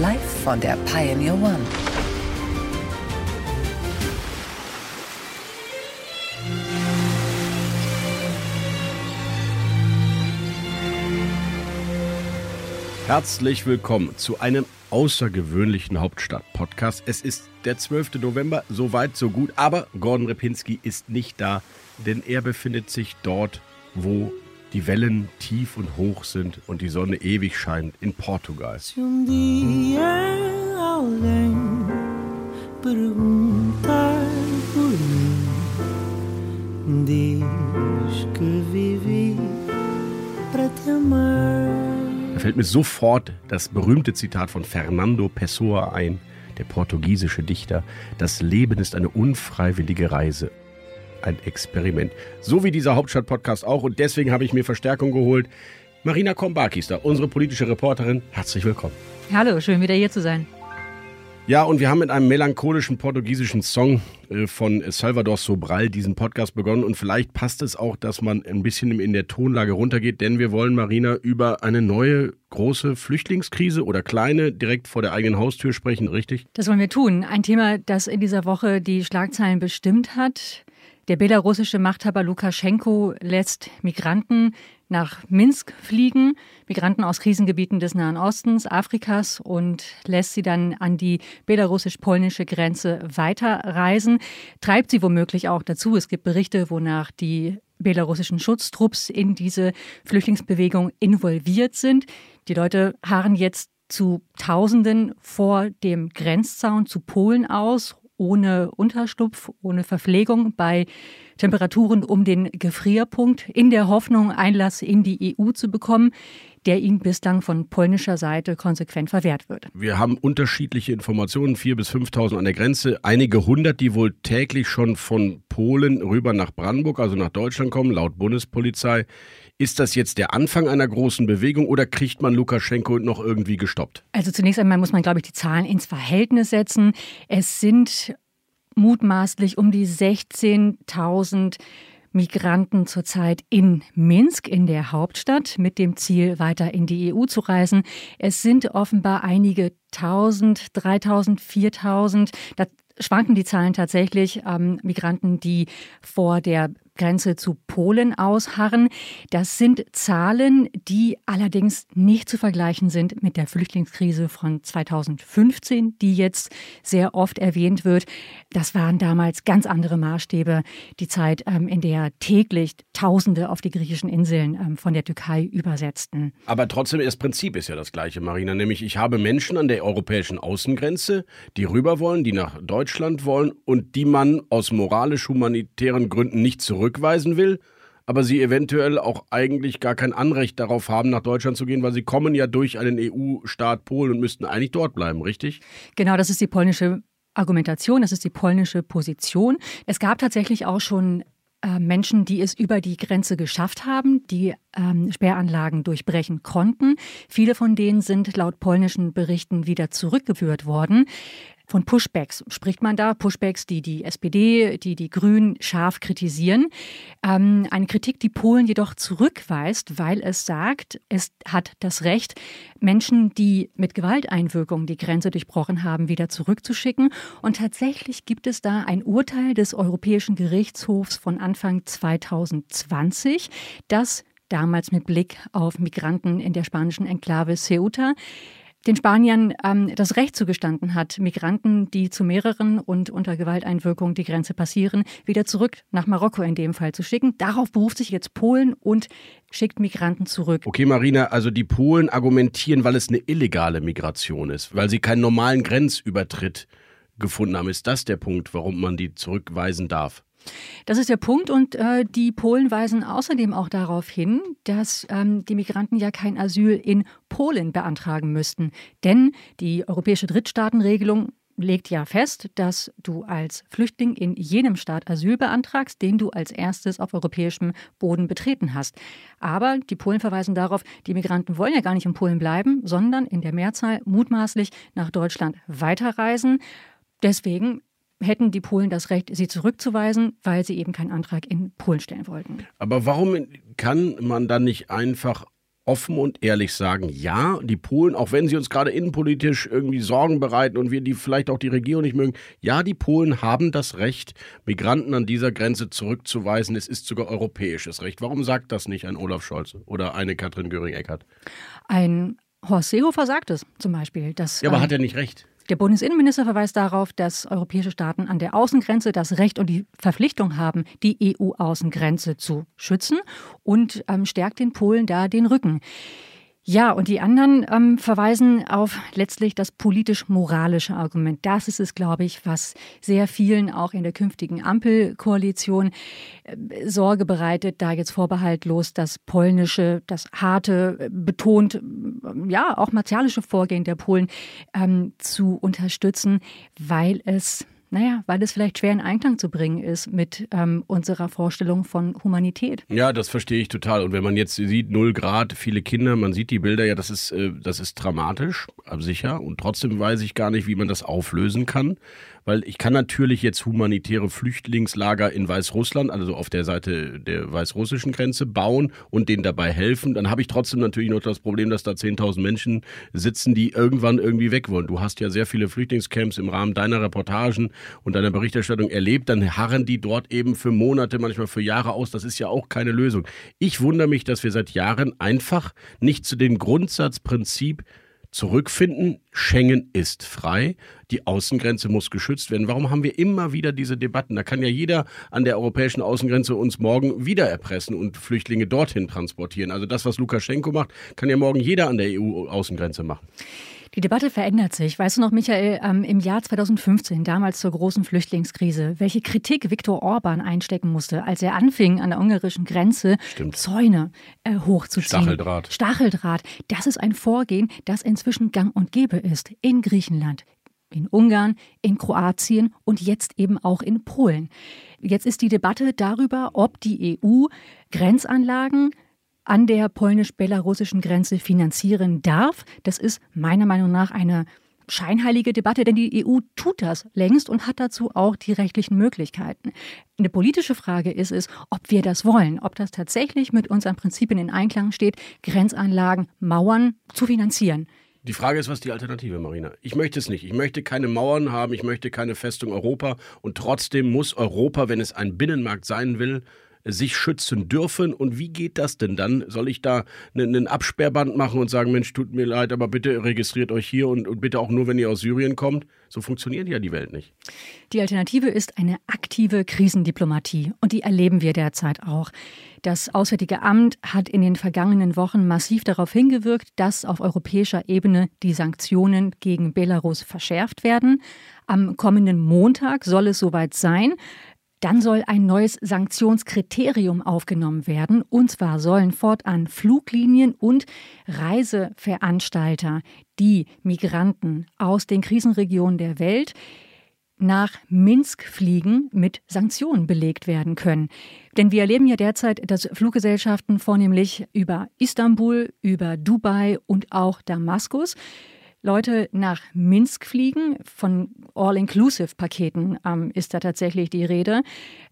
Live von der Pioneer One. Herzlich willkommen zu einem außergewöhnlichen Hauptstadt-Podcast. Es ist der 12. November, so weit, so gut, aber Gordon Repinski ist nicht da, denn er befindet sich dort, wo die Wellen tief und hoch sind und die Sonne ewig scheint in Portugal. Da fällt mir sofort das berühmte Zitat von Fernando Pessoa ein, der portugiesische Dichter. Das Leben ist eine unfreiwillige Reise. Ein Experiment. So wie dieser Hauptstadt-Podcast auch. Und deswegen habe ich mir Verstärkung geholt. Marina Kombaki ist da, unsere politische Reporterin. Herzlich willkommen. Hallo, schön wieder hier zu sein. Ja, und wir haben mit einem melancholischen portugiesischen Song äh, von Salvador Sobral diesen Podcast begonnen. Und vielleicht passt es auch, dass man ein bisschen in der Tonlage runtergeht, denn wir wollen, Marina, über eine neue große Flüchtlingskrise oder kleine direkt vor der eigenen Haustür sprechen, richtig? Das wollen wir tun. Ein Thema, das in dieser Woche die Schlagzeilen bestimmt hat. Der belarussische Machthaber Lukaschenko lässt Migranten nach Minsk fliegen, Migranten aus Krisengebieten des Nahen Ostens, Afrikas und lässt sie dann an die belarussisch-polnische Grenze weiterreisen, treibt sie womöglich auch dazu. Es gibt Berichte, wonach die belarussischen Schutztrupps in diese Flüchtlingsbewegung involviert sind. Die Leute harren jetzt zu Tausenden vor dem Grenzzaun zu Polen aus, ohne Unterschlupf, ohne Verpflegung, bei Temperaturen um den Gefrierpunkt, in der Hoffnung, Einlass in die EU zu bekommen, der ihnen bislang von polnischer Seite konsequent verwehrt wird. Wir haben unterschiedliche Informationen, 4.000 bis 5.000 an der Grenze, einige hundert, die wohl täglich schon von Polen rüber nach Brandenburg, also nach Deutschland kommen, laut Bundespolizei. Ist das jetzt der Anfang einer großen Bewegung oder kriegt man Lukaschenko noch irgendwie gestoppt? Also zunächst einmal muss man, glaube ich, die Zahlen ins Verhältnis setzen. Es sind mutmaßlich um die 16.000 Migranten zurzeit in Minsk, in der Hauptstadt, mit dem Ziel, weiter in die EU zu reisen. Es sind offenbar einige tausend, 3000, 4000. Da schwanken die Zahlen tatsächlich. Ähm, Migranten, die vor der Grenze zu Polen ausharren. Das sind Zahlen, die allerdings nicht zu vergleichen sind mit der Flüchtlingskrise von 2015, die jetzt sehr oft erwähnt wird. Das waren damals ganz andere Maßstäbe. Die Zeit, ähm, in der täglich Tausende auf die griechischen Inseln ähm, von der Türkei übersetzten. Aber trotzdem, das Prinzip ist ja das gleiche, Marina. Nämlich, ich habe Menschen an der europäischen Außengrenze, die rüber wollen, die nach Deutschland wollen und die man aus moralisch-humanitären Gründen nicht zurück zurückweisen will, aber sie eventuell auch eigentlich gar kein Anrecht darauf haben, nach Deutschland zu gehen, weil sie kommen ja durch einen EU-Staat Polen und müssten eigentlich dort bleiben, richtig? Genau, das ist die polnische Argumentation, das ist die polnische Position. Es gab tatsächlich auch schon äh, Menschen, die es über die Grenze geschafft haben, die ähm, Sperranlagen durchbrechen konnten. Viele von denen sind laut polnischen Berichten wieder zurückgeführt worden. Von Pushbacks spricht man da, Pushbacks, die die SPD, die die Grünen scharf kritisieren. Ähm, eine Kritik, die Polen jedoch zurückweist, weil es sagt, es hat das Recht, Menschen, die mit Gewalteinwirkung die Grenze durchbrochen haben, wieder zurückzuschicken. Und tatsächlich gibt es da ein Urteil des Europäischen Gerichtshofs von Anfang 2020, das damals mit Blick auf Migranten in der spanischen Enklave Ceuta den Spaniern ähm, das Recht zugestanden hat, Migranten, die zu mehreren und unter Gewalteinwirkung die Grenze passieren, wieder zurück nach Marokko in dem Fall zu schicken. Darauf beruft sich jetzt Polen und schickt Migranten zurück. Okay, Marina, also die Polen argumentieren, weil es eine illegale Migration ist, weil sie keinen normalen Grenzübertritt gefunden haben. Ist das der Punkt, warum man die zurückweisen darf? Das ist der Punkt und äh, die Polen weisen außerdem auch darauf hin, dass ähm, die Migranten ja kein Asyl in Polen beantragen müssten. Denn die europäische Drittstaatenregelung legt ja fest, dass du als Flüchtling in jenem Staat Asyl beantragst, den du als erstes auf europäischem Boden betreten hast. Aber die Polen verweisen darauf, die Migranten wollen ja gar nicht in Polen bleiben, sondern in der Mehrzahl mutmaßlich nach Deutschland weiterreisen. Deswegen hätten die Polen das Recht, sie zurückzuweisen, weil sie eben keinen Antrag in Polen stellen wollten. Aber warum kann man dann nicht einfach offen und ehrlich sagen, ja, die Polen, auch wenn sie uns gerade innenpolitisch irgendwie Sorgen bereiten und wir die vielleicht auch die Regierung nicht mögen, ja, die Polen haben das Recht, Migranten an dieser Grenze zurückzuweisen. Es ist sogar europäisches Recht. Warum sagt das nicht ein Olaf Scholz oder eine Katrin Göring-Eckardt? Ein Horst Seehofer sagt es zum Beispiel. Dass, ja, aber ähm, hat er nicht recht? Der Bundesinnenminister verweist darauf, dass europäische Staaten an der Außengrenze das Recht und die Verpflichtung haben, die EU-Außengrenze zu schützen und ähm, stärkt den Polen da den Rücken. Ja, und die anderen ähm, verweisen auf letztlich das politisch-moralische Argument. Das ist es, glaube ich, was sehr vielen auch in der künftigen Ampelkoalition äh, Sorge bereitet, da jetzt vorbehaltlos das polnische, das harte, äh, betont, äh, ja, auch martialische Vorgehen der Polen ähm, zu unterstützen, weil es naja, weil es vielleicht schwer in Einklang zu bringen ist mit ähm, unserer Vorstellung von Humanität. Ja, das verstehe ich total. Und wenn man jetzt sieht, null Grad, viele Kinder, man sieht die Bilder, ja, das ist, äh, das ist dramatisch, sicher. Und trotzdem weiß ich gar nicht, wie man das auflösen kann weil ich kann natürlich jetzt humanitäre Flüchtlingslager in Weißrussland, also auf der Seite der weißrussischen Grenze, bauen und denen dabei helfen. Dann habe ich trotzdem natürlich noch das Problem, dass da 10.000 Menschen sitzen, die irgendwann irgendwie weg wollen. Du hast ja sehr viele Flüchtlingscamps im Rahmen deiner Reportagen und deiner Berichterstattung erlebt. Dann harren die dort eben für Monate, manchmal für Jahre aus. Das ist ja auch keine Lösung. Ich wundere mich, dass wir seit Jahren einfach nicht zu dem Grundsatzprinzip zurückfinden. Schengen ist frei, die Außengrenze muss geschützt werden. Warum haben wir immer wieder diese Debatten? Da kann ja jeder an der europäischen Außengrenze uns morgen wieder erpressen und Flüchtlinge dorthin transportieren. Also das, was Lukaschenko macht, kann ja morgen jeder an der EU-Außengrenze machen. Die Debatte verändert sich. Weißt du noch, Michael, ähm, im Jahr 2015, damals zur großen Flüchtlingskrise, welche Kritik Viktor Orban einstecken musste, als er anfing, an der ungarischen Grenze Stimmt. Zäune äh, hochzuziehen. Stacheldraht. Stacheldraht. Das ist ein Vorgehen, das inzwischen gang und gäbe ist. In Griechenland, in Ungarn, in Kroatien und jetzt eben auch in Polen. Jetzt ist die Debatte darüber, ob die EU Grenzanlagen an der polnisch-belarussischen Grenze finanzieren darf. Das ist meiner Meinung nach eine scheinheilige Debatte, denn die EU tut das längst und hat dazu auch die rechtlichen Möglichkeiten. Eine politische Frage ist es, ob wir das wollen, ob das tatsächlich mit unseren Prinzipien in Einklang steht, Grenzanlagen, Mauern zu finanzieren. Die Frage ist, was ist die Alternative, Marina? Ich möchte es nicht. Ich möchte keine Mauern haben, ich möchte keine Festung Europa und trotzdem muss Europa, wenn es ein Binnenmarkt sein will, sich schützen dürfen. Und wie geht das denn dann? Soll ich da einen Absperrband machen und sagen, Mensch, tut mir leid, aber bitte registriert euch hier und, und bitte auch nur, wenn ihr aus Syrien kommt? So funktioniert ja die Welt nicht. Die Alternative ist eine aktive Krisendiplomatie und die erleben wir derzeit auch. Das Auswärtige Amt hat in den vergangenen Wochen massiv darauf hingewirkt, dass auf europäischer Ebene die Sanktionen gegen Belarus verschärft werden. Am kommenden Montag soll es soweit sein. Dann soll ein neues Sanktionskriterium aufgenommen werden. Und zwar sollen fortan Fluglinien und Reiseveranstalter, die Migranten aus den Krisenregionen der Welt nach Minsk fliegen, mit Sanktionen belegt werden können. Denn wir erleben ja derzeit, dass Fluggesellschaften vornehmlich über Istanbul, über Dubai und auch Damaskus Leute nach Minsk fliegen. Von All-Inclusive-Paketen ähm, ist da tatsächlich die Rede,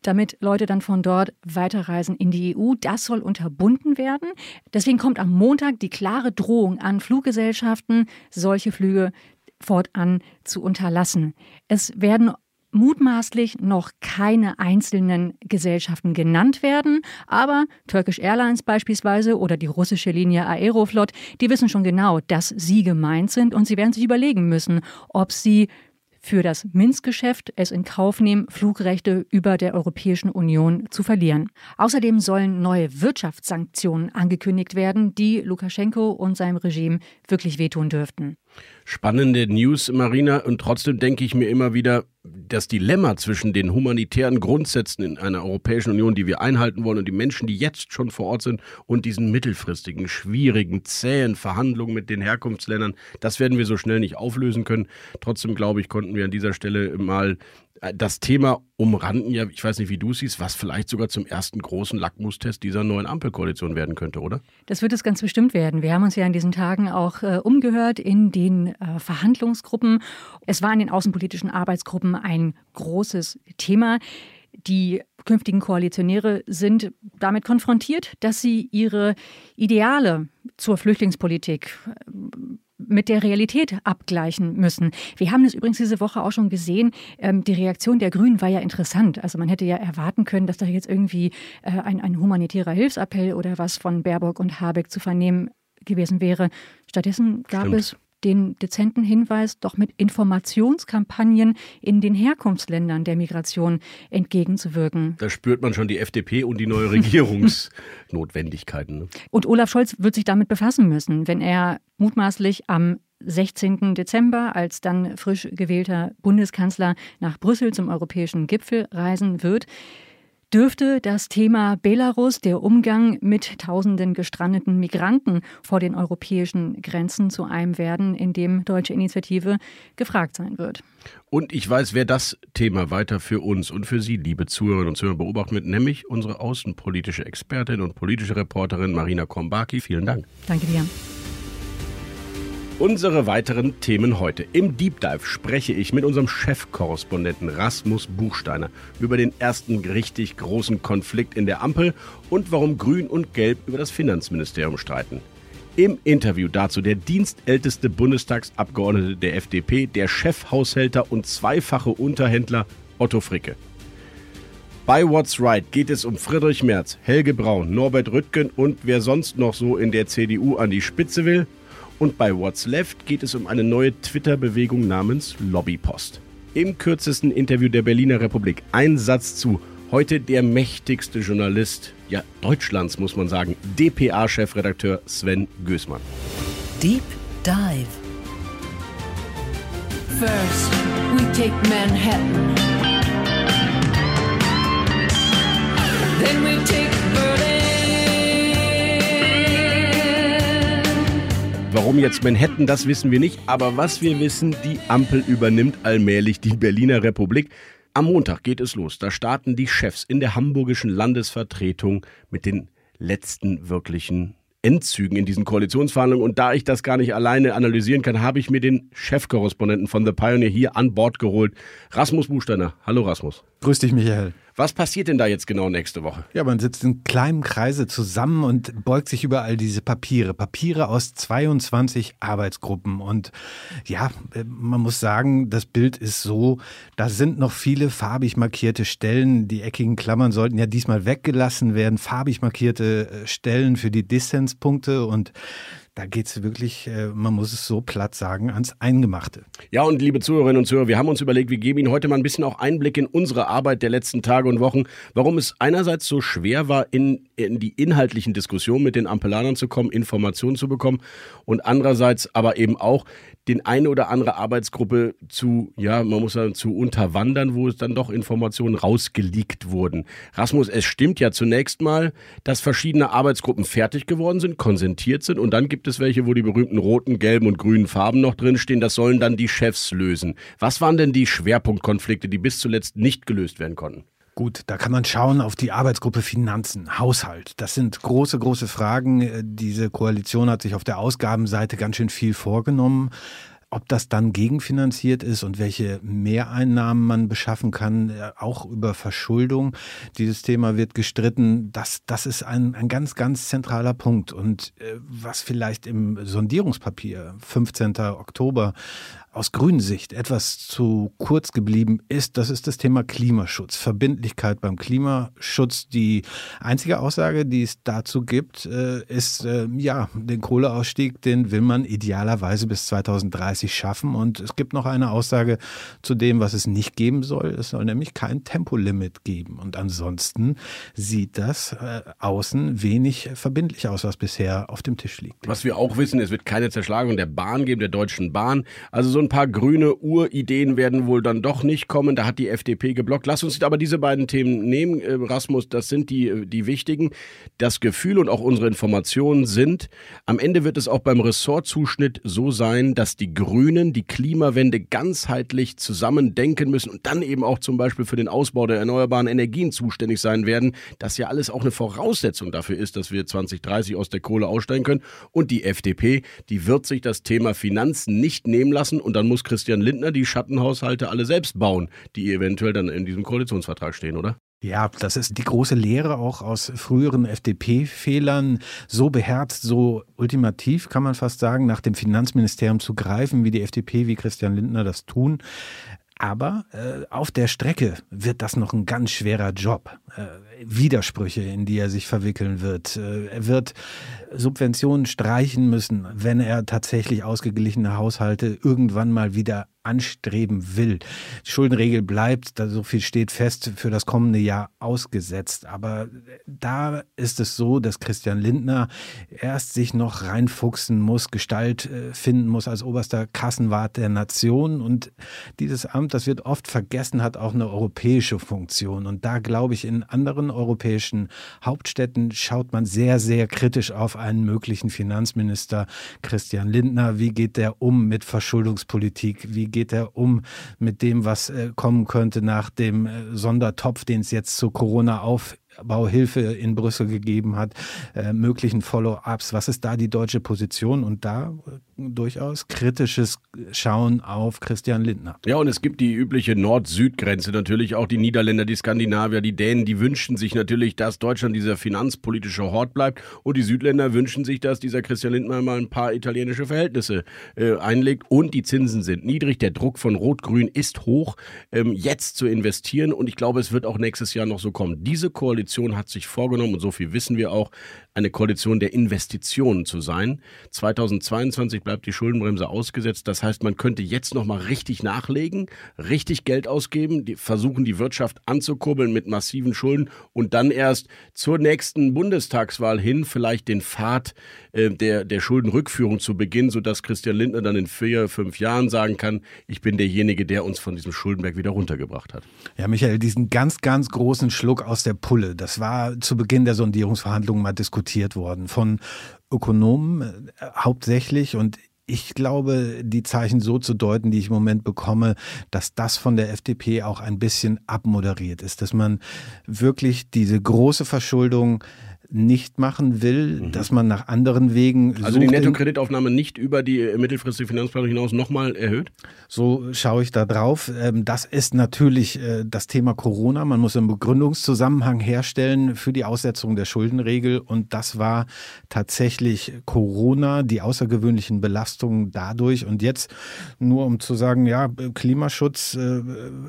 damit Leute dann von dort weiterreisen in die EU. Das soll unterbunden werden. Deswegen kommt am Montag die klare Drohung an Fluggesellschaften, solche Flüge fortan zu unterlassen. Es werden mutmaßlich noch keine einzelnen Gesellschaften genannt werden, aber Turkish Airlines beispielsweise oder die russische Linie Aeroflot, die wissen schon genau, dass sie gemeint sind und sie werden sich überlegen müssen, ob sie für das Minsk-Geschäft es in Kauf nehmen, Flugrechte über der Europäischen Union zu verlieren. Außerdem sollen neue Wirtschaftssanktionen angekündigt werden, die Lukaschenko und seinem Regime wirklich wehtun dürften. Spannende News, Marina. Und trotzdem denke ich mir immer wieder, das Dilemma zwischen den humanitären Grundsätzen in einer Europäischen Union, die wir einhalten wollen, und die Menschen, die jetzt schon vor Ort sind, und diesen mittelfristigen, schwierigen, zähen Verhandlungen mit den Herkunftsländern, das werden wir so schnell nicht auflösen können. Trotzdem glaube ich, konnten wir an dieser Stelle mal das Thema umranden, ja, ich weiß nicht, wie du siehst, was vielleicht sogar zum ersten großen Lackmustest dieser neuen Ampelkoalition werden könnte, oder? Das wird es ganz bestimmt werden. Wir haben uns ja in diesen Tagen auch äh, umgehört in den äh, Verhandlungsgruppen. Es war in den außenpolitischen Arbeitsgruppen ein großes Thema. Die künftigen Koalitionäre sind damit konfrontiert, dass sie ihre Ideale zur Flüchtlingspolitik mit der Realität abgleichen müssen. Wir haben es übrigens diese Woche auch schon gesehen. Ähm, die Reaktion der Grünen war ja interessant. Also man hätte ja erwarten können, dass da jetzt irgendwie äh, ein, ein humanitärer Hilfsappell oder was von Baerbock und Habeck zu vernehmen gewesen wäre. Stattdessen gab Stimmt. es den dezenten Hinweis, doch mit Informationskampagnen in den Herkunftsländern der Migration entgegenzuwirken. Da spürt man schon die FDP und die neue Regierungsnotwendigkeiten. Ne? Und Olaf Scholz wird sich damit befassen müssen, wenn er mutmaßlich am 16. Dezember, als dann frisch gewählter Bundeskanzler nach Brüssel zum europäischen Gipfel reisen wird dürfte das Thema Belarus, der Umgang mit tausenden gestrandeten Migranten vor den europäischen Grenzen zu einem werden, in dem deutsche Initiative gefragt sein wird. Und ich weiß, wer das Thema weiter für uns und für Sie, liebe Zuhörerinnen und Zuhörer, beobachten wird, nämlich unsere außenpolitische Expertin und politische Reporterin Marina Kombaki. Vielen Dank. Danke dir. Unsere weiteren Themen heute. Im Deep Dive spreche ich mit unserem Chefkorrespondenten Rasmus Buchsteiner über den ersten richtig großen Konflikt in der Ampel und warum Grün und Gelb über das Finanzministerium streiten. Im Interview dazu der dienstälteste Bundestagsabgeordnete der FDP, der Chefhaushälter und zweifache Unterhändler Otto Fricke. Bei What's Right geht es um Friedrich Merz, Helge Braun, Norbert Rüttgen und wer sonst noch so in der CDU an die Spitze will. Und bei What's Left geht es um eine neue Twitter-Bewegung namens Lobbypost. Im kürzesten Interview der Berliner Republik ein Satz zu heute der mächtigste Journalist, ja Deutschlands muss man sagen, DPA-Chefredakteur Sven Gößmann. Deep Dive. First, we take Manhattan. Then we take Warum jetzt Manhattan, das wissen wir nicht. Aber was wir wissen, die Ampel übernimmt allmählich die Berliner Republik. Am Montag geht es los. Da starten die Chefs in der hamburgischen Landesvertretung mit den letzten wirklichen Endzügen in diesen Koalitionsverhandlungen. Und da ich das gar nicht alleine analysieren kann, habe ich mir den Chefkorrespondenten von The Pioneer hier an Bord geholt. Rasmus Buchsteiner. Hallo Rasmus. Grüß dich, Michael. Was passiert denn da jetzt genau nächste Woche? Ja, man sitzt in kleinen Kreise zusammen und beugt sich über all diese Papiere. Papiere aus 22 Arbeitsgruppen. Und ja, man muss sagen, das Bild ist so, da sind noch viele farbig markierte Stellen. Die eckigen Klammern sollten ja diesmal weggelassen werden. Farbig markierte äh, Stellen für die Dissenspunkte. Und da geht es wirklich, äh, man muss es so platt sagen, ans Eingemachte. Ja, und liebe Zuhörerinnen und Zuhörer, wir haben uns überlegt, wir geben Ihnen heute mal ein bisschen auch Einblick in unsere Arbeit der letzten Tage und Wochen, warum es einerseits so schwer war, in, in die inhaltlichen Diskussionen mit den Ampelanern zu kommen, Informationen zu bekommen und andererseits aber eben auch den eine oder andere Arbeitsgruppe zu, ja, man muss sagen, zu unterwandern, wo es dann doch Informationen rausgeleakt wurden. Rasmus, es stimmt ja zunächst mal, dass verschiedene Arbeitsgruppen fertig geworden sind, konsentiert sind und dann gibt es welche, wo die berühmten roten, gelben und grünen Farben noch drinstehen. Das sollen dann die Chefs lösen. Was waren denn die Schwerpunktkonflikte, die bis zuletzt nicht gelöst werden konnten? Gut, da kann man schauen auf die Arbeitsgruppe Finanzen, Haushalt. Das sind große, große Fragen. Diese Koalition hat sich auf der Ausgabenseite ganz schön viel vorgenommen. Ob das dann gegenfinanziert ist und welche Mehreinnahmen man beschaffen kann, äh, auch über Verschuldung, dieses Thema wird gestritten. Das, das ist ein, ein ganz, ganz zentraler Punkt. Und äh, was vielleicht im Sondierungspapier 15. Oktober aus grünen Sicht etwas zu kurz geblieben ist, das ist das Thema Klimaschutz. Verbindlichkeit beim Klimaschutz. Die einzige Aussage, die es dazu gibt, äh, ist, äh, ja, den Kohleausstieg, den will man idealerweise bis 2030 schaffen. Und es gibt noch eine Aussage zu dem, was es nicht geben soll. Es soll nämlich kein Tempolimit geben. Und ansonsten sieht das äh, außen wenig verbindlich aus, was bisher auf dem Tisch liegt. Was wir auch wissen, es wird keine Zerschlagung der Bahn geben, der Deutschen Bahn. Also so ein paar grüne Urideen werden wohl dann doch nicht kommen. Da hat die FDP geblockt. Lass uns aber diese beiden Themen nehmen, äh, Rasmus. Das sind die, die wichtigen. Das Gefühl und auch unsere Informationen sind, am Ende wird es auch beim Ressortzuschnitt so sein, dass die Grünen die Klimawende ganzheitlich zusammen denken müssen und dann eben auch zum Beispiel für den Ausbau der erneuerbaren Energien zuständig sein werden. Das ja alles auch eine Voraussetzung dafür ist, dass wir 2030 aus der Kohle aussteigen können. Und die FDP, die wird sich das Thema Finanzen nicht nehmen lassen und dann muss Christian Lindner die Schattenhaushalte alle selbst bauen, die eventuell dann in diesem Koalitionsvertrag stehen, oder? Ja, das ist die große Lehre auch aus früheren FDP-Fehlern. So beherzt, so ultimativ kann man fast sagen, nach dem Finanzministerium zu greifen, wie die FDP, wie Christian Lindner das tun. Aber äh, auf der Strecke wird das noch ein ganz schwerer Job. Äh, Widersprüche, in die er sich verwickeln wird. Äh, er wird Subventionen streichen müssen, wenn er tatsächlich ausgeglichene Haushalte irgendwann mal wieder anstreben will. Die Schuldenregel bleibt, da so viel steht fest, für das kommende Jahr ausgesetzt. Aber da ist es so, dass Christian Lindner erst sich noch reinfuchsen muss, Gestalt äh, finden muss als oberster Kassenwart der Nation. Und dieses Amt, das wird oft vergessen, hat auch eine europäische Funktion. Und da glaube ich, in anderen europäischen Hauptstädten schaut man sehr, sehr kritisch auf einen möglichen Finanzminister Christian Lindner. Wie geht der um mit Verschuldungspolitik? Wie geht er um mit dem, was äh, kommen könnte nach dem äh, Sondertopf, den es jetzt zu Corona auf Bauhilfe in Brüssel gegeben hat, äh, möglichen Follow-ups. Was ist da die deutsche Position? Und da äh, durchaus kritisches Schauen auf Christian Lindner. Ja, und es gibt die übliche Nord-Süd-Grenze natürlich, auch die Niederländer, die Skandinavier, die Dänen, die wünschen sich natürlich, dass Deutschland dieser finanzpolitische Hort bleibt und die Südländer wünschen sich, dass dieser Christian Lindner mal ein paar italienische Verhältnisse äh, einlegt und die Zinsen sind niedrig, der Druck von Rot-Grün ist hoch, ähm, jetzt zu investieren und ich glaube, es wird auch nächstes Jahr noch so kommen. Diese Koalition hat sich vorgenommen und so viel wissen wir auch, eine Koalition der Investitionen zu sein. 2022 bleibt die Schuldenbremse ausgesetzt. Das heißt, man könnte jetzt noch mal richtig nachlegen, richtig Geld ausgeben, die, versuchen die Wirtschaft anzukurbeln mit massiven Schulden und dann erst zur nächsten Bundestagswahl hin vielleicht den Pfad äh, der, der Schuldenrückführung zu beginnen, sodass Christian Lindner dann in vier, fünf Jahren sagen kann, ich bin derjenige, der uns von diesem Schuldenberg wieder runtergebracht hat. Ja, Michael, diesen ganz, ganz großen Schluck aus der Pulle, das war zu Beginn der Sondierungsverhandlungen mal diskutiert diskutiert worden von Ökonomen äh, hauptsächlich und ich glaube, die Zeichen so zu deuten, die ich im Moment bekomme, dass das von der FDP auch ein bisschen abmoderiert ist, dass man wirklich diese große Verschuldung nicht machen will, mhm. dass man nach anderen Wegen. Also die Nettokreditaufnahme nicht über die mittelfristige Finanzplanung hinaus nochmal erhöht? So schaue ich da drauf. Ähm, das ist natürlich äh, das Thema Corona. Man muss einen Begründungszusammenhang herstellen für die Aussetzung der Schuldenregel. Und das war tatsächlich Corona, die außergewöhnlichen Belastungen dadurch. Und jetzt nur um zu sagen, ja, Klimaschutz, äh,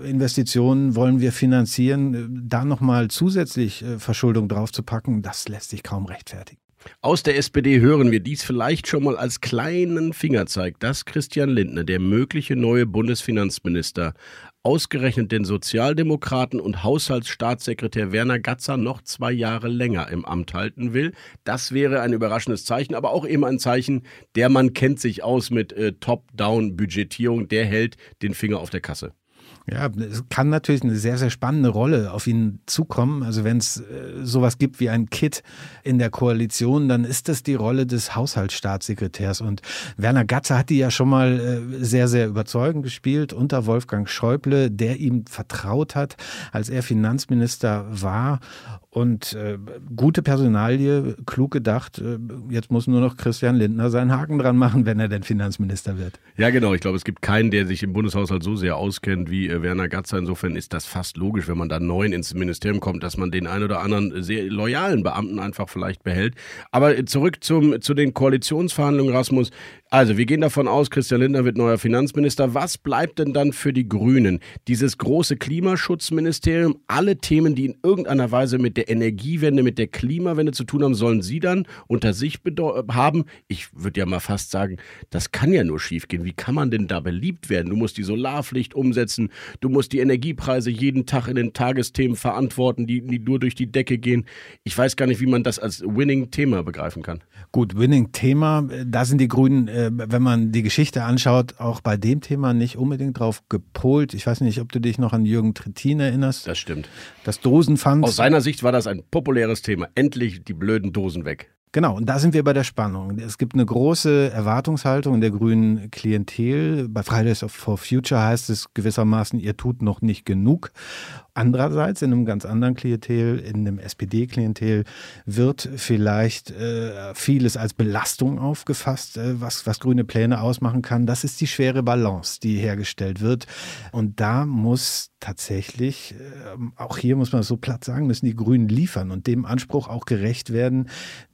Investitionen wollen wir finanzieren, äh, da nochmal zusätzlich Verschuldung draufzupacken, das lässt sich kaum rechtfertigen. Aus der SPD hören wir dies vielleicht schon mal als kleinen Fingerzeig, dass Christian Lindner, der mögliche neue Bundesfinanzminister, ausgerechnet den Sozialdemokraten und Haushaltsstaatssekretär Werner Gatzer noch zwei Jahre länger im Amt halten will. Das wäre ein überraschendes Zeichen, aber auch eben ein Zeichen, der Mann kennt sich aus mit äh, Top-Down-Budgetierung, der hält den Finger auf der Kasse. Ja, es kann natürlich eine sehr, sehr spannende Rolle auf ihn zukommen. Also wenn es äh, sowas gibt wie ein Kit in der Koalition, dann ist das die Rolle des Haushaltsstaatssekretärs. Und Werner Gatzer hat die ja schon mal äh, sehr, sehr überzeugend gespielt unter Wolfgang Schäuble, der ihm vertraut hat, als er Finanzminister war. Und äh, gute Personalie, klug gedacht. Äh, jetzt muss nur noch Christian Lindner seinen Haken dran machen, wenn er denn Finanzminister wird. Ja, genau. Ich glaube, es gibt keinen, der sich im Bundeshaushalt so sehr auskennt wie äh, Werner Gatzer. Insofern ist das fast logisch, wenn man da neun ins Ministerium kommt, dass man den einen oder anderen sehr loyalen Beamten einfach vielleicht behält. Aber zurück zum, zu den Koalitionsverhandlungen, Rasmus. Also, wir gehen davon aus, Christian Lindner wird neuer Finanzminister. Was bleibt denn dann für die Grünen? Dieses große Klimaschutzministerium, alle Themen, die in irgendeiner Weise mit der Energiewende, mit der Klimawende zu tun haben, sollen Sie dann unter sich haben? Ich würde ja mal fast sagen, das kann ja nur schiefgehen. Wie kann man denn da beliebt werden? Du musst die Solarpflicht umsetzen, du musst die Energiepreise jeden Tag in den Tagesthemen verantworten, die, die nur durch die Decke gehen. Ich weiß gar nicht, wie man das als Winning-Thema begreifen kann. Gut, Winning-Thema, da sind die Grünen äh, wenn man die Geschichte anschaut, auch bei dem Thema nicht unbedingt drauf gepolt. Ich weiß nicht, ob du dich noch an Jürgen Trittin erinnerst. Das stimmt. Das Dosenpfand. Aus seiner Sicht war das ein populäres Thema. Endlich die blöden Dosen weg. Genau, und da sind wir bei der Spannung. Es gibt eine große Erwartungshaltung in der grünen Klientel. Bei Fridays for Future heißt es gewissermaßen, ihr tut noch nicht genug. Andererseits in einem ganz anderen Klientel, in einem SPD-Klientel, wird vielleicht äh, vieles als Belastung aufgefasst, äh, was, was grüne Pläne ausmachen kann. Das ist die schwere Balance, die hergestellt wird. Und da muss tatsächlich, äh, auch hier muss man so platt sagen, müssen die Grünen liefern und dem Anspruch auch gerecht werden,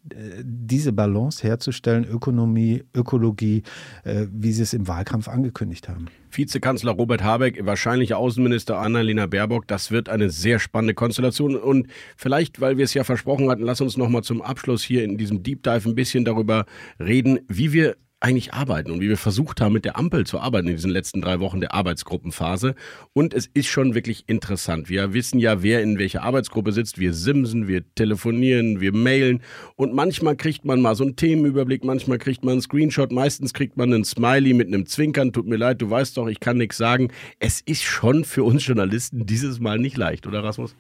äh, diese Balance herzustellen, Ökonomie, Ökologie, äh, wie sie es im Wahlkampf angekündigt haben. Vizekanzler Robert Habeck, wahrscheinlich Außenminister Annalena Baerbock, das wird eine sehr spannende Konstellation. Und vielleicht, weil wir es ja versprochen hatten, lass uns nochmal zum Abschluss hier in diesem Deep Dive ein bisschen darüber reden, wie wir eigentlich arbeiten und wie wir versucht haben, mit der Ampel zu arbeiten in diesen letzten drei Wochen der Arbeitsgruppenphase. Und es ist schon wirklich interessant. Wir wissen ja, wer in welcher Arbeitsgruppe sitzt. Wir simsen, wir telefonieren, wir mailen. Und manchmal kriegt man mal so einen Themenüberblick, manchmal kriegt man einen Screenshot, meistens kriegt man einen Smiley mit einem Zwinkern. Tut mir leid, du weißt doch, ich kann nichts sagen. Es ist schon für uns Journalisten dieses Mal nicht leicht, oder Rasmus?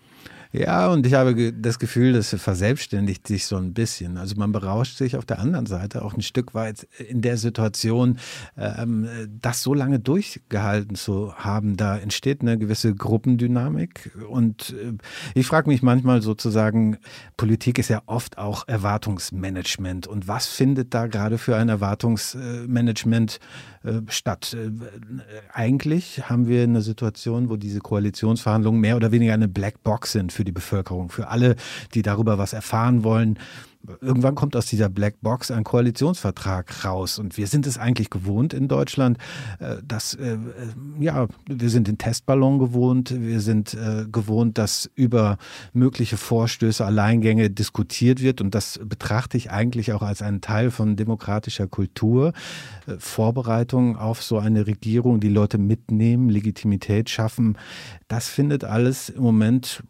Ja, und ich habe das Gefühl, das verselbstständigt sich so ein bisschen. Also man berauscht sich auf der anderen Seite auch ein Stück weit in der Situation, ähm, das so lange durchgehalten zu haben. Da entsteht eine gewisse Gruppendynamik. Und äh, ich frage mich manchmal sozusagen, Politik ist ja oft auch Erwartungsmanagement. Und was findet da gerade für ein Erwartungsmanagement äh, statt? Äh, eigentlich haben wir eine Situation, wo diese Koalitionsverhandlungen mehr oder weniger eine Blackbox sind für die Bevölkerung, für alle, die darüber was erfahren wollen irgendwann kommt aus dieser Blackbox ein Koalitionsvertrag raus. Und wir sind es eigentlich gewohnt in Deutschland, äh, dass, äh, ja, wir sind den Testballon gewohnt, wir sind äh, gewohnt, dass über mögliche Vorstöße, Alleingänge diskutiert wird. Und das betrachte ich eigentlich auch als einen Teil von demokratischer Kultur. Vorbereitung auf so eine Regierung, die Leute mitnehmen, Legitimität schaffen. Das findet alles im Moment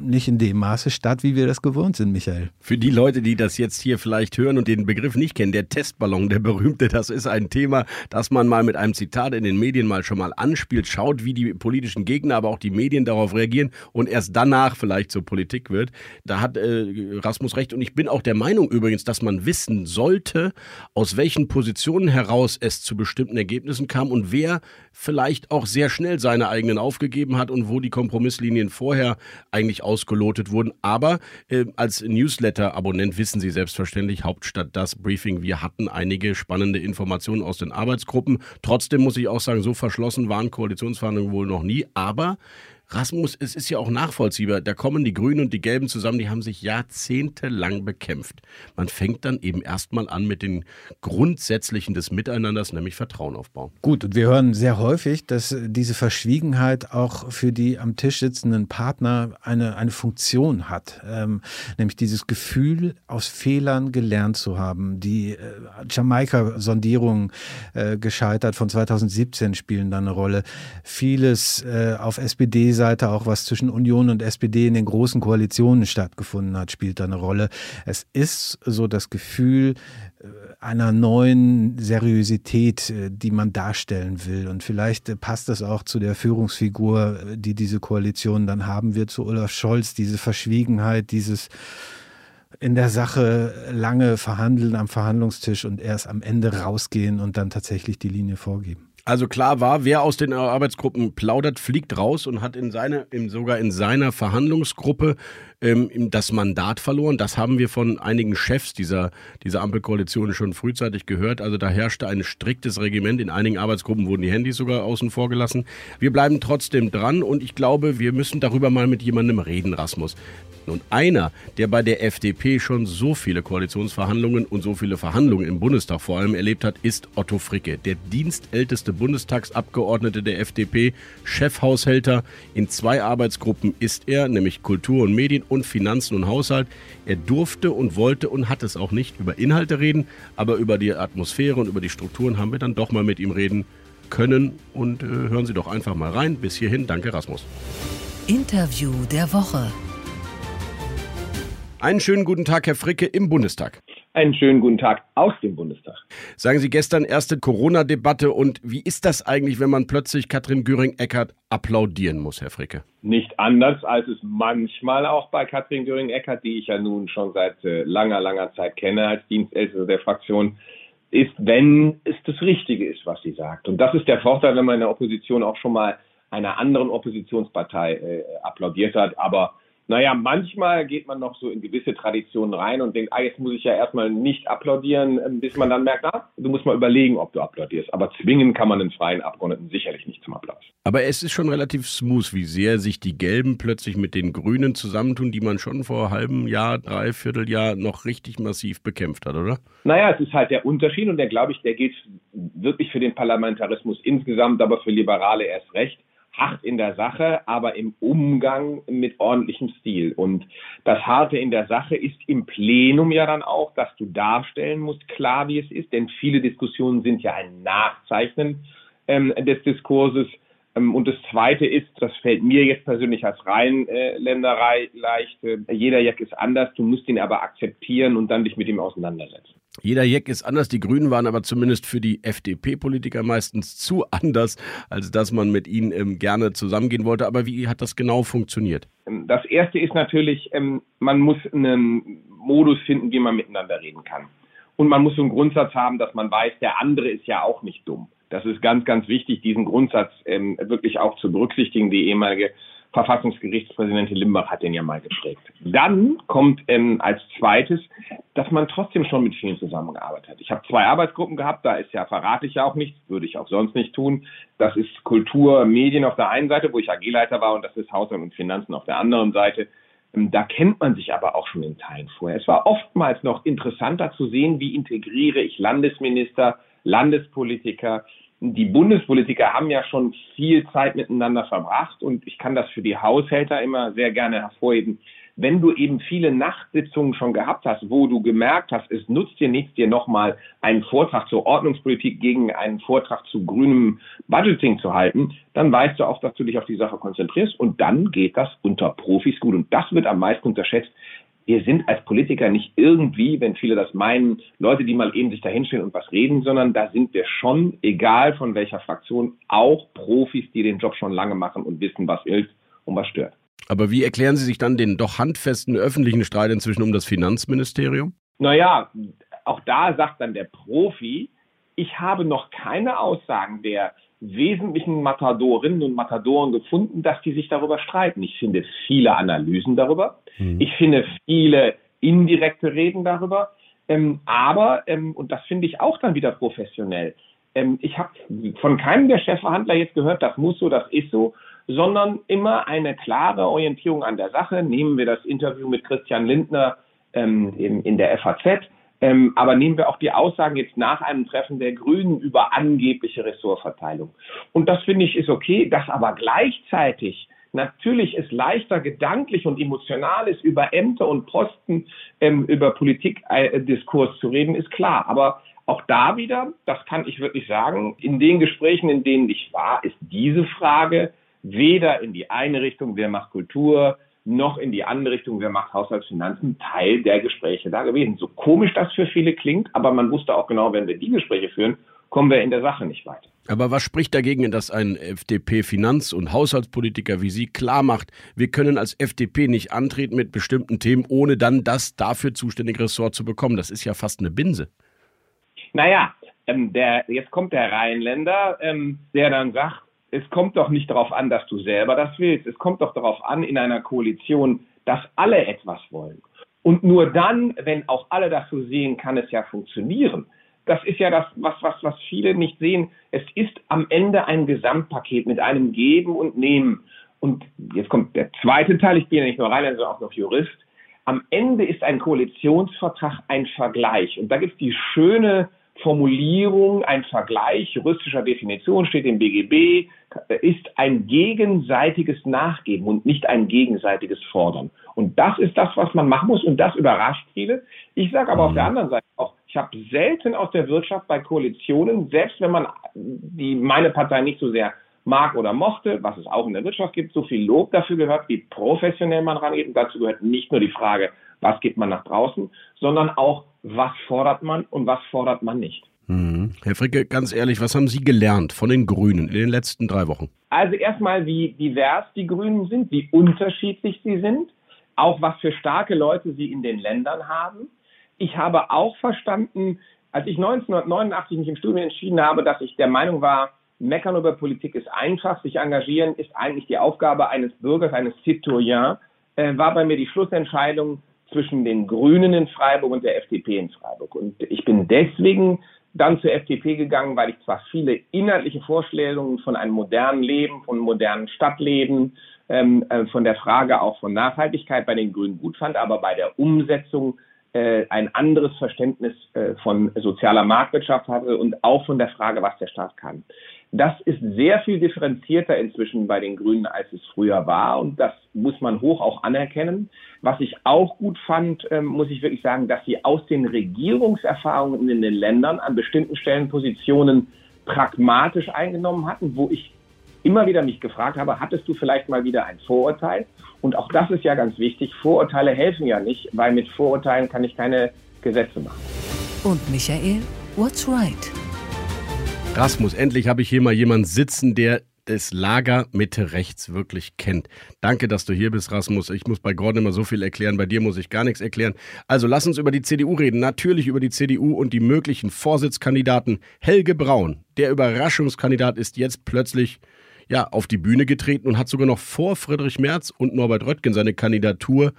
nicht in dem Maße statt, wie wir das gewohnt sind, Michael. Für die Leute, die das jetzt hier vielleicht hören und den Begriff nicht kennen, der Testballon, der berühmte, das ist ein Thema, das man mal mit einem Zitat in den Medien mal schon mal anspielt, schaut, wie die politischen Gegner, aber auch die Medien darauf reagieren und erst danach vielleicht zur Politik wird. Da hat äh, Rasmus recht und ich bin auch der Meinung übrigens, dass man wissen sollte, aus welchen Positionen heraus es zu bestimmten Ergebnissen kam und wer vielleicht auch sehr schnell seine eigenen aufgegeben hat und wo die Kompromisslinien vorher eigentlich ausgelotet wurden. Aber äh, als Newsletter-Abonnent wissen Sie selbstverständlich, Hauptstadt das Briefing, wir hatten einige spannende Informationen aus den Arbeitsgruppen. Trotzdem muss ich auch sagen, so verschlossen waren Koalitionsverhandlungen wohl noch nie. Aber Rasmus, es ist ja auch nachvollziehbar. Da kommen die Grünen und die Gelben zusammen, die haben sich jahrzehntelang bekämpft. Man fängt dann eben erstmal an mit den Grundsätzlichen des Miteinanders, nämlich Vertrauen aufbauen. Gut, und wir hören sehr häufig, dass diese Verschwiegenheit auch für die am Tisch sitzenden Partner eine, eine Funktion hat. Ähm, nämlich dieses Gefühl, aus Fehlern gelernt zu haben. Die äh, Jamaika-Sondierungen äh, gescheitert von 2017 spielen da eine Rolle. Vieles äh, auf SPD Seite auch was zwischen Union und SPD in den großen Koalitionen stattgefunden hat, spielt da eine Rolle. Es ist so das Gefühl äh, einer neuen Seriosität, äh, die man darstellen will. Und vielleicht äh, passt das auch zu der Führungsfigur, die diese Koalition dann haben wird, zu Olaf Scholz, diese Verschwiegenheit, dieses in der Sache lange verhandeln am Verhandlungstisch und erst am Ende rausgehen und dann tatsächlich die Linie vorgeben. Also klar war, wer aus den Arbeitsgruppen plaudert, fliegt raus und hat in seine, sogar in seiner Verhandlungsgruppe ähm, das Mandat verloren. Das haben wir von einigen Chefs dieser, dieser Ampelkoalition schon frühzeitig gehört. Also da herrschte ein striktes Regiment. In einigen Arbeitsgruppen wurden die Handys sogar außen vor gelassen. Wir bleiben trotzdem dran und ich glaube, wir müssen darüber mal mit jemandem reden, Rasmus. Kandidaten. Und einer, der bei der FDP schon so viele Koalitionsverhandlungen und so viele Verhandlungen im Bundestag vor allem erlebt hat, ist Otto Fricke, der dienstälteste Bundestagsabgeordnete der FDP, Chefhaushälter. In zwei Arbeitsgruppen ist er, nämlich Kultur und Medien und Finanzen und Haushalt. Er durfte und wollte und hat es auch nicht über Inhalte reden, aber über die Atmosphäre und über die Strukturen haben wir dann doch mal mit ihm reden können. Und äh, hören Sie doch einfach mal rein. Bis hierhin, danke Rasmus. Interview der Woche. Einen schönen guten Tag, Herr Fricke, im Bundestag. Einen schönen guten Tag aus dem Bundestag. Sagen Sie gestern erste Corona-Debatte und wie ist das eigentlich, wenn man plötzlich Katrin Göring-Eckardt applaudieren muss, Herr Fricke? Nicht anders, als es manchmal auch bei Katrin Göring-Eckardt, die ich ja nun schon seit äh, langer, langer Zeit kenne als Dienstälteste der Fraktion, ist, wenn es das Richtige ist, was sie sagt. Und das ist der Vorteil, wenn man in der Opposition auch schon mal einer anderen Oppositionspartei äh, applaudiert hat. Aber naja, manchmal geht man noch so in gewisse Traditionen rein und denkt, ah, jetzt muss ich ja erstmal nicht applaudieren, ähm, bis man dann merkt, ah, du musst mal überlegen, ob du applaudierst. Aber zwingen kann man einen freien Abgeordneten sicherlich nicht zum Applaus. Aber es ist schon relativ smooth, wie sehr sich die Gelben plötzlich mit den Grünen zusammentun, die man schon vor halben Jahr, dreiviertel Jahr noch richtig massiv bekämpft hat, oder? Naja, es ist halt der Unterschied und der, glaube ich, der gilt wirklich für den Parlamentarismus insgesamt, aber für Liberale erst recht hart in der Sache, aber im Umgang mit ordentlichem Stil. Und das Harte in der Sache ist im Plenum ja dann auch, dass du darstellen musst, klar wie es ist, denn viele Diskussionen sind ja ein Nachzeichnen ähm, des Diskurses. Ähm, und das Zweite ist, das fällt mir jetzt persönlich als Rheinländerei leicht, äh, jeder Jack ist anders, du musst ihn aber akzeptieren und dann dich mit ihm auseinandersetzen. Jeder Jeck ist anders. Die Grünen waren aber zumindest für die FDP-Politiker meistens zu anders, als dass man mit ihnen ähm, gerne zusammengehen wollte. Aber wie hat das genau funktioniert? Das erste ist natürlich, ähm, man muss einen Modus finden, wie man miteinander reden kann. Und man muss so einen Grundsatz haben, dass man weiß, der andere ist ja auch nicht dumm. Das ist ganz, ganz wichtig, diesen Grundsatz ähm, wirklich auch zu berücksichtigen. Die ehemalige Verfassungsgerichtspräsidentin Limbach hat den ja mal geprägt. Dann kommt ähm, als zweites, dass man trotzdem schon mit vielen zusammengearbeitet hat. Ich habe zwei Arbeitsgruppen gehabt, da ist ja, verrate ich ja auch nichts, würde ich auch sonst nicht tun. Das ist Kultur, Medien auf der einen Seite, wo ich AG-Leiter war, und das ist Haushalt und Finanzen auf der anderen Seite. Ähm, da kennt man sich aber auch schon in Teilen vorher. Es war oftmals noch interessanter zu sehen, wie integriere ich Landesminister, Landespolitiker, die Bundespolitiker haben ja schon viel Zeit miteinander verbracht und ich kann das für die Haushälter immer sehr gerne hervorheben. Wenn du eben viele Nachtsitzungen schon gehabt hast, wo du gemerkt hast, es nutzt dir nichts, dir nochmal einen Vortrag zur Ordnungspolitik gegen einen Vortrag zu grünem Budgeting zu halten, dann weißt du auch, dass du dich auf die Sache konzentrierst und dann geht das unter Profis gut. Und das wird am meisten unterschätzt wir sind als Politiker nicht irgendwie, wenn viele das meinen, Leute, die mal eben sich dahinstellen und was reden, sondern da sind wir schon, egal von welcher Fraktion, auch Profis, die den Job schon lange machen und wissen, was hilft und was stört. Aber wie erklären Sie sich dann den doch handfesten öffentlichen Streit inzwischen um das Finanzministerium? Naja, auch da sagt dann der Profi, ich habe noch keine Aussagen der wesentlichen Matadorinnen und Matadoren gefunden, dass die sich darüber streiten. Ich finde viele Analysen darüber. Mhm. Ich finde viele indirekte Reden darüber. Ähm, aber, ähm, und das finde ich auch dann wieder professionell, ähm, ich habe von keinem der Chefverhandler jetzt gehört, das muss so, das ist so, sondern immer eine klare Orientierung an der Sache. Nehmen wir das Interview mit Christian Lindner ähm, in, in der FAZ ähm, aber nehmen wir auch die Aussagen jetzt nach einem Treffen der Grünen über angebliche Ressortverteilung. Und das finde ich ist okay, dass aber gleichzeitig natürlich es leichter gedanklich und emotional ist, über Ämter und Posten, ähm, über Politikdiskurs zu reden, ist klar. Aber auch da wieder, das kann ich wirklich sagen, in den Gesprächen, in denen ich war, ist diese Frage weder in die eine Richtung, wer macht Kultur, noch in die andere Richtung, wer macht Haushaltsfinanzen, Teil der Gespräche da gewesen. So komisch das für viele klingt, aber man wusste auch genau, wenn wir die Gespräche führen, kommen wir in der Sache nicht weiter. Aber was spricht dagegen, dass ein FDP-Finanz- und Haushaltspolitiker wie Sie klar macht, wir können als FDP nicht antreten mit bestimmten Themen, ohne dann das dafür zuständige Ressort zu bekommen? Das ist ja fast eine Binse. Naja, ähm, der, jetzt kommt der Rheinländer, ähm, der dann sagt, es kommt doch nicht darauf an, dass du selber das willst. Es kommt doch darauf an, in einer Koalition, dass alle etwas wollen. Und nur dann, wenn auch alle das so sehen, kann es ja funktionieren. Das ist ja das, was, was, was viele nicht sehen. Es ist am Ende ein Gesamtpaket mit einem Geben und Nehmen. und jetzt kommt der zweite Teil, ich bin ja nicht nur Rheinländer, sondern auch noch Jurist, am Ende ist ein Koalitionsvertrag ein Vergleich. Und da gibt es die schöne Formulierung, ein Vergleich juristischer Definition steht im BGB, ist ein gegenseitiges Nachgeben und nicht ein gegenseitiges Fordern. Und das ist das, was man machen muss und das überrascht viele. Ich sage aber auf der anderen Seite auch, ich habe selten aus der Wirtschaft bei Koalitionen, selbst wenn man die, meine Partei nicht so sehr mag oder mochte, was es auch in der Wirtschaft gibt, so viel Lob dafür gehört, wie professionell man rangeht. Und dazu gehört nicht nur die Frage, was gibt man nach draußen, sondern auch, was fordert man und was fordert man nicht. Mhm. Herr Fricke, ganz ehrlich, was haben Sie gelernt von den Grünen in den letzten drei Wochen? Also erstmal, wie divers die Grünen sind, wie unterschiedlich sie sind, auch was für starke Leute sie in den Ländern haben. Ich habe auch verstanden, als ich 1989 mich im Studium entschieden habe, dass ich der Meinung war, meckern über Politik ist einfach, sich engagieren ist eigentlich die Aufgabe eines Bürgers, eines Citoyens, äh, war bei mir die Schlussentscheidung zwischen den Grünen in Freiburg und der FDP in Freiburg. Und ich bin deswegen dann zur FDP gegangen, weil ich zwar viele inhaltliche Vorstellungen von einem modernen Leben, von modernen Stadtleben, ähm, äh, von der Frage auch von Nachhaltigkeit bei den Grünen gut fand, aber bei der Umsetzung äh, ein anderes Verständnis äh, von sozialer Marktwirtschaft hatte und auch von der Frage, was der Staat kann. Das ist sehr viel differenzierter inzwischen bei den Grünen, als es früher war. Und das muss man hoch auch anerkennen. Was ich auch gut fand, ähm, muss ich wirklich sagen, dass sie aus den Regierungserfahrungen in den Ländern an bestimmten Stellen Positionen pragmatisch eingenommen hatten, wo ich immer wieder mich gefragt habe, hattest du vielleicht mal wieder ein Vorurteil? Und auch das ist ja ganz wichtig. Vorurteile helfen ja nicht, weil mit Vorurteilen kann ich keine Gesetze machen. Und Michael, what's right? Rasmus, endlich habe ich hier mal jemanden sitzen, der das Lager Mitte rechts wirklich kennt. Danke, dass du hier bist, Rasmus. Ich muss bei Gordon immer so viel erklären, bei dir muss ich gar nichts erklären. Also lass uns über die CDU reden. Natürlich über die CDU und die möglichen Vorsitzkandidaten. Helge Braun, der Überraschungskandidat, ist jetzt plötzlich ja, auf die Bühne getreten und hat sogar noch vor Friedrich Merz und Norbert Röttgen seine Kandidatur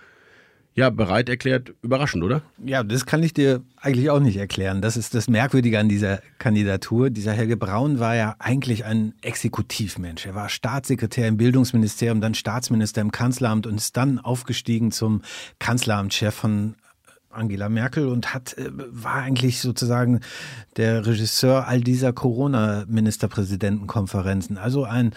ja, bereit erklärt. Überraschend, oder? Ja, das kann ich dir eigentlich auch nicht erklären. Das ist das Merkwürdige an dieser Kandidatur. Dieser Helge Braun war ja eigentlich ein Exekutivmensch. Er war Staatssekretär im Bildungsministerium, dann Staatsminister im Kanzleramt und ist dann aufgestiegen zum Kanzleramtschef von Angela Merkel und hat, äh, war eigentlich sozusagen der Regisseur all dieser Corona-Ministerpräsidentenkonferenzen. Also ein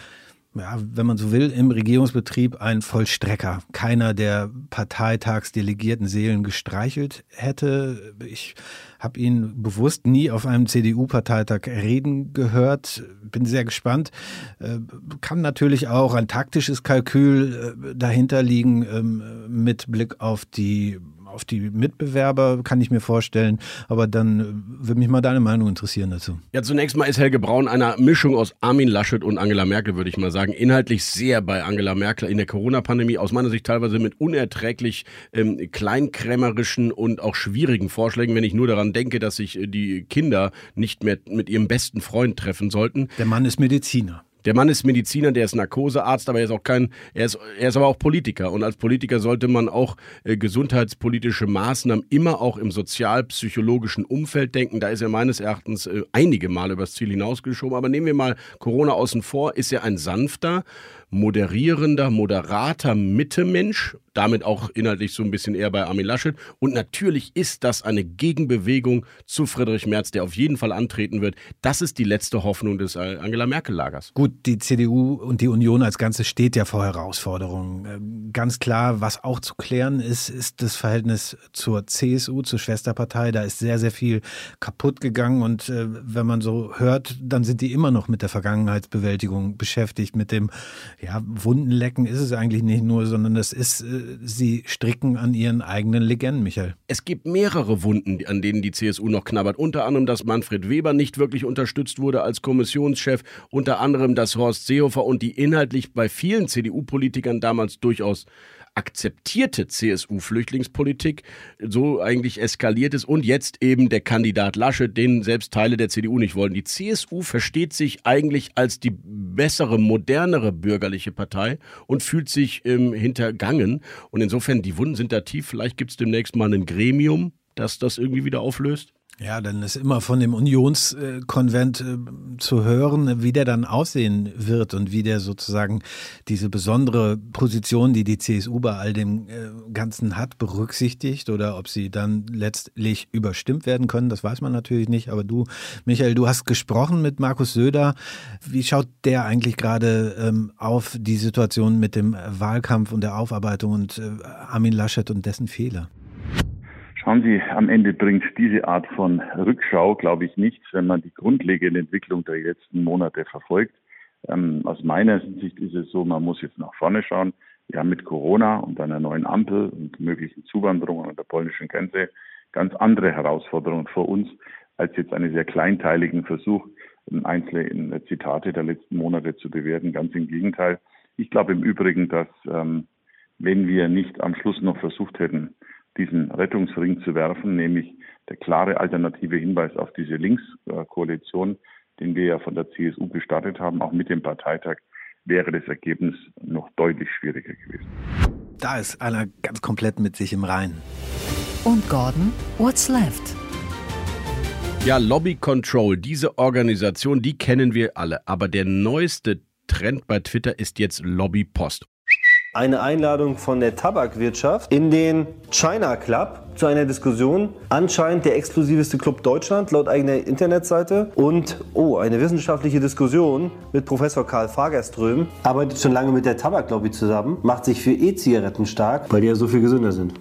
ja, wenn man so will, im Regierungsbetrieb ein Vollstrecker. Keiner der parteitagsdelegierten Seelen gestreichelt hätte. Ich habe ihn bewusst nie auf einem CDU-Parteitag reden gehört. Bin sehr gespannt. Äh, kann natürlich auch ein taktisches Kalkül äh, dahinter liegen ähm, mit Blick auf die auf die Mitbewerber, kann ich mir vorstellen. Aber dann äh, würde mich mal deine Meinung interessieren dazu. Ja, zunächst mal ist Helge Braun einer Mischung aus Armin Laschet und Angela Merkel, würde ich mal sagen. Inhaltlich sehr bei Angela Merkel in der Corona-Pandemie, aus meiner Sicht teilweise mit unerträglich ähm, kleinkrämerischen und auch schwierigen Vorschlägen, wenn ich nur daran denke, dass sich äh, die Kinder nicht mehr mit ihrem besten Freund treffen sollten. Der Mann ist Mediziner. Der Mann ist Mediziner, der ist Narkosearzt, aber er ist auch kein, er ist, er ist aber auch Politiker. Und als Politiker sollte man auch äh, gesundheitspolitische Maßnahmen immer auch im sozialpsychologischen Umfeld denken. Da ist er meines Erachtens äh, einige Male übers Ziel hinausgeschoben. Aber nehmen wir mal Corona außen vor, ist er ein sanfter, moderierender, moderater Mittemensch, damit auch inhaltlich so ein bisschen eher bei Armin Laschet. Und natürlich ist das eine Gegenbewegung zu Friedrich Merz, der auf jeden Fall antreten wird. Das ist die letzte Hoffnung des äh, Angela Merkel-Lagers. Gut, die CDU und die Union als Ganze steht ja vor Herausforderungen. Ähm, ganz klar, was auch zu klären ist, ist das Verhältnis zur CSU, zur Schwesterpartei. Da ist sehr, sehr viel kaputt gegangen. Und äh, wenn man so hört, dann sind die immer noch mit der Vergangenheitsbewältigung beschäftigt, mit dem ja, Wundenlecken ist es eigentlich nicht nur, sondern das ist, äh, sie stricken an ihren eigenen Legenden, Michael. Es gibt mehrere Wunden, an denen die CSU noch knabbert. Unter anderem, dass Manfred Weber nicht wirklich unterstützt wurde als Kommissionschef. Unter anderem, dass Horst Seehofer und die inhaltlich bei vielen CDU-Politikern damals durchaus akzeptierte CSU-Flüchtlingspolitik so eigentlich eskaliert ist und jetzt eben der Kandidat Laschet, den selbst Teile der CDU nicht wollen. Die CSU versteht sich eigentlich als die bessere, modernere bürgerliche Partei und fühlt sich ähm, hintergangen. Und insofern, die Wunden sind da tief. Vielleicht gibt es demnächst mal ein Gremium, das das irgendwie wieder auflöst. Ja, dann ist immer von dem Unionskonvent äh, zu hören, wie der dann aussehen wird und wie der sozusagen diese besondere Position, die die CSU bei all dem äh, Ganzen hat, berücksichtigt oder ob sie dann letztlich überstimmt werden können, das weiß man natürlich nicht. Aber du, Michael, du hast gesprochen mit Markus Söder. Wie schaut der eigentlich gerade ähm, auf die Situation mit dem Wahlkampf und der Aufarbeitung und äh, Armin Laschet und dessen Fehler? Schauen Sie, am Ende bringt diese Art von Rückschau, glaube ich, nichts, wenn man die grundlegende Entwicklung der letzten Monate verfolgt. Ähm, aus meiner Sicht ist es so, man muss jetzt nach vorne schauen. Wir haben mit Corona und einer neuen Ampel und möglichen Zuwanderungen an der polnischen Grenze ganz andere Herausforderungen vor uns, als jetzt einen sehr kleinteiligen Versuch, einzelne Zitate der letzten Monate zu bewerten. Ganz im Gegenteil. Ich glaube im Übrigen, dass ähm, wenn wir nicht am Schluss noch versucht hätten, diesen Rettungsring zu werfen, nämlich der klare alternative Hinweis auf diese Linkskoalition, den wir ja von der CSU gestartet haben, auch mit dem Parteitag, wäre das Ergebnis noch deutlich schwieriger gewesen. Da ist einer ganz komplett mit sich im Reinen. Und Gordon, what's left? Ja, Lobby Control, diese Organisation, die kennen wir alle. Aber der neueste Trend bei Twitter ist jetzt Lobby Post eine Einladung von der Tabakwirtschaft in den China Club zu einer Diskussion. Anscheinend der exklusiveste Club Deutschland laut eigener Internetseite. Und, oh, eine wissenschaftliche Diskussion mit Professor Karl Fagerström. Arbeitet schon lange mit der Tabaklobby zusammen, macht sich für E-Zigaretten stark, weil die ja so viel gesünder sind.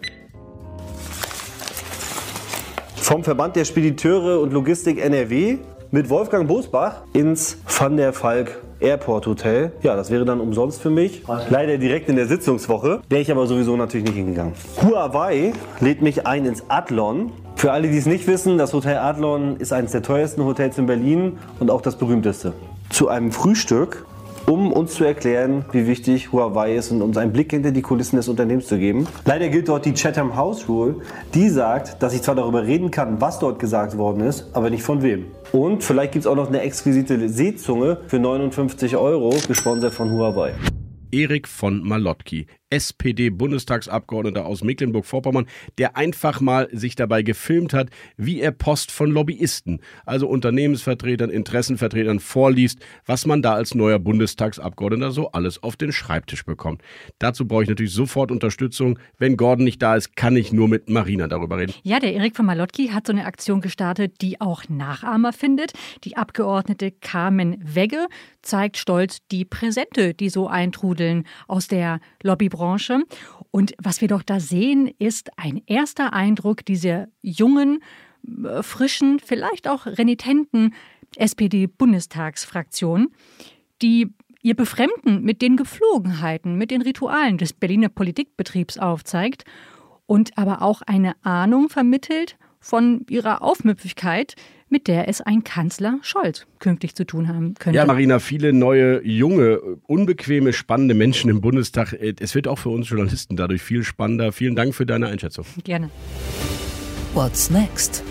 Vom Verband der Spediteure und Logistik NRW mit Wolfgang Bosbach ins Van der Falk Airport Hotel. Ja, das wäre dann umsonst für mich. Leider direkt in der Sitzungswoche. Wäre ich aber sowieso natürlich nicht hingegangen. Huawei lädt mich ein ins Adlon. Für alle, die es nicht wissen, das Hotel Adlon ist eines der teuersten Hotels in Berlin und auch das berühmteste. Zu einem Frühstück um uns zu erklären, wie wichtig Huawei ist und uns einen Blick hinter die Kulissen des Unternehmens zu geben. Leider gilt dort die Chatham House Rule, die sagt, dass ich zwar darüber reden kann, was dort gesagt worden ist, aber nicht von wem. Und vielleicht gibt es auch noch eine exquisite Seezunge für 59 Euro, gesponsert von Huawei. Erik von Malotki. SPD-Bundestagsabgeordneter aus Mecklenburg-Vorpommern, der einfach mal sich dabei gefilmt hat, wie er Post von Lobbyisten, also Unternehmensvertretern, Interessenvertretern vorliest, was man da als neuer Bundestagsabgeordneter so alles auf den Schreibtisch bekommt. Dazu brauche ich natürlich sofort Unterstützung. Wenn Gordon nicht da ist, kann ich nur mit Marina darüber reden. Ja, der Erik von Malotki hat so eine Aktion gestartet, die auch Nachahmer findet. Die Abgeordnete Carmen Wegge zeigt stolz die Präsente, die so eintrudeln aus der Lobbybranche Branche. Und was wir doch da sehen, ist ein erster Eindruck dieser jungen, äh, frischen, vielleicht auch renitenten SPD-Bundestagsfraktion, die ihr Befremden mit den Geflogenheiten, mit den Ritualen des Berliner Politikbetriebs aufzeigt und aber auch eine Ahnung vermittelt von ihrer Aufmüpfigkeit, mit der es ein Kanzler Scholz künftig zu tun haben könnte. Ja, Marina, viele neue, junge, unbequeme, spannende Menschen im Bundestag. Es wird auch für uns Journalisten dadurch viel spannender. Vielen Dank für deine Einschätzung. Gerne. What's next?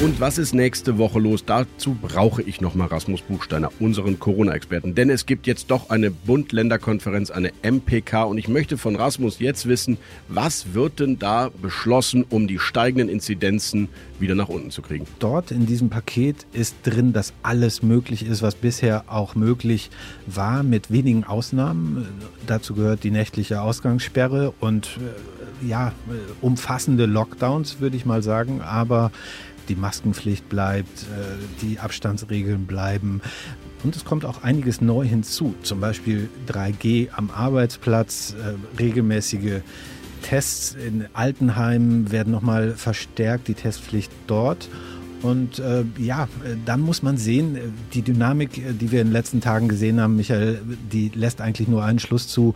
Und was ist nächste Woche los? Dazu brauche ich nochmal Rasmus Buchsteiner, unseren Corona-Experten. Denn es gibt jetzt doch eine Bund-Länder-Konferenz, eine MPK. Und ich möchte von Rasmus jetzt wissen, was wird denn da beschlossen, um die steigenden Inzidenzen wieder nach unten zu kriegen? Dort in diesem Paket ist drin, dass alles möglich ist, was bisher auch möglich war, mit wenigen Ausnahmen. Dazu gehört die nächtliche Ausgangssperre und äh, ja, umfassende Lockdowns, würde ich mal sagen. Aber die Maskenpflicht bleibt, äh, die Abstandsregeln bleiben. Und es kommt auch einiges neu hinzu, zum Beispiel 3G am Arbeitsplatz, äh, regelmäßige Tests in Altenheimen werden nochmal verstärkt, die Testpflicht dort. Und äh, ja, dann muss man sehen, die Dynamik, die wir in den letzten Tagen gesehen haben, Michael, die lässt eigentlich nur einen Schluss zu.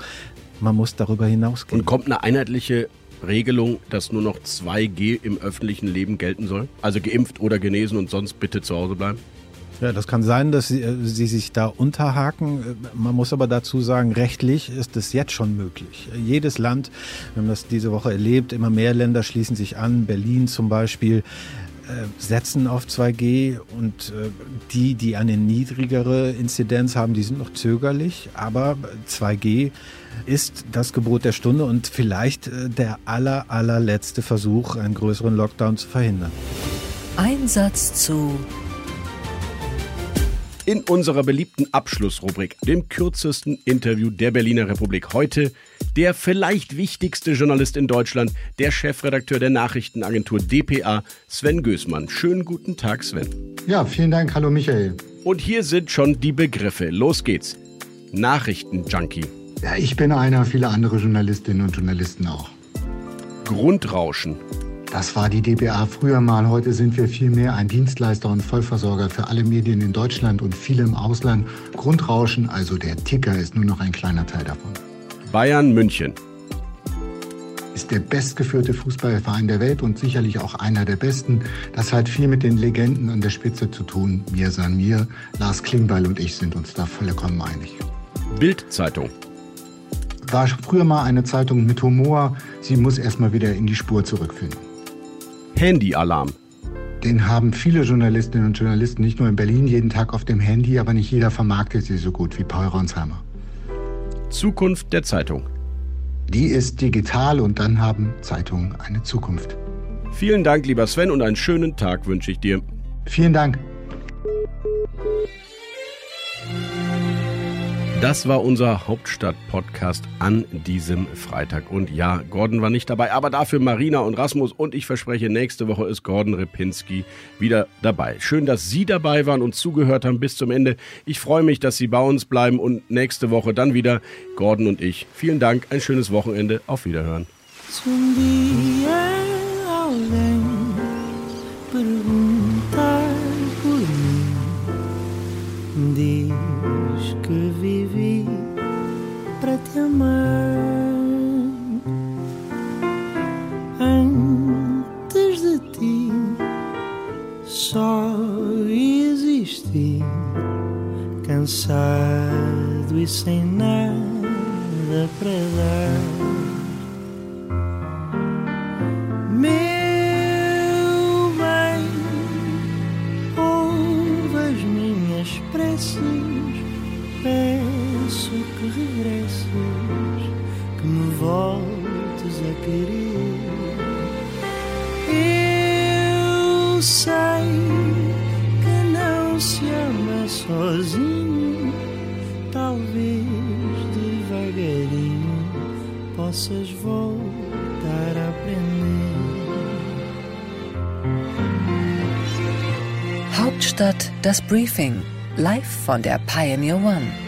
Man muss darüber hinausgehen. Und kommt eine einheitliche Regelung, dass nur noch 2G im öffentlichen Leben gelten soll? Also geimpft oder genesen und sonst bitte zu Hause bleiben? Ja, das kann sein, dass sie, äh, sie, sich da unterhaken. Man muss aber dazu sagen, rechtlich ist es jetzt schon möglich. Jedes Land, wir haben das diese Woche erlebt, immer mehr Länder schließen sich an, Berlin zum Beispiel. Äh, setzen auf 2G und äh, die, die eine niedrigere Inzidenz haben, die sind noch zögerlich. Aber 2G ist das Gebot der Stunde und vielleicht äh, der aller, allerletzte Versuch, einen größeren Lockdown zu verhindern. Einsatz zu in unserer beliebten Abschlussrubrik, dem kürzesten Interview der Berliner Republik. Heute der vielleicht wichtigste Journalist in Deutschland, der Chefredakteur der Nachrichtenagentur dpa, Sven Gößmann. Schönen guten Tag, Sven. Ja, vielen Dank. Hallo, Michael. Und hier sind schon die Begriffe. Los geht's. Nachrichtenjunkie. Ja, ich bin einer, viele andere Journalistinnen und Journalisten auch. Grundrauschen. Das war die DPA früher mal. Heute sind wir vielmehr ein Dienstleister und Vollversorger für alle Medien in Deutschland und viele im Ausland. Grundrauschen, also der Ticker, ist nur noch ein kleiner Teil davon. Bayern München ist der bestgeführte Fußballverein der Welt und sicherlich auch einer der besten. Das hat viel mit den Legenden an der Spitze zu tun. Mir san mir, Lars Klingbeil und ich sind uns da vollkommen einig. Bildzeitung war früher mal eine Zeitung mit Humor. Sie muss erstmal wieder in die Spur zurückfinden. Handyalarm. Den haben viele Journalistinnen und Journalisten nicht nur in Berlin jeden Tag auf dem Handy, aber nicht jeder vermarktet sie so gut wie Paul Ronsheimer. Zukunft der Zeitung. Die ist digital und dann haben Zeitungen eine Zukunft. Vielen Dank, lieber Sven, und einen schönen Tag wünsche ich dir. Vielen Dank. Das war unser Hauptstadt-Podcast an diesem Freitag. Und ja, Gordon war nicht dabei, aber dafür Marina und Rasmus. Und ich verspreche, nächste Woche ist Gordon Repinski wieder dabei. Schön, dass Sie dabei waren und zugehört haben bis zum Ende. Ich freue mich, dass Sie bei uns bleiben und nächste Woche dann wieder Gordon und ich. Vielen Dank, ein schönes Wochenende. Auf Wiederhören. Briefing live von der Pioneer One.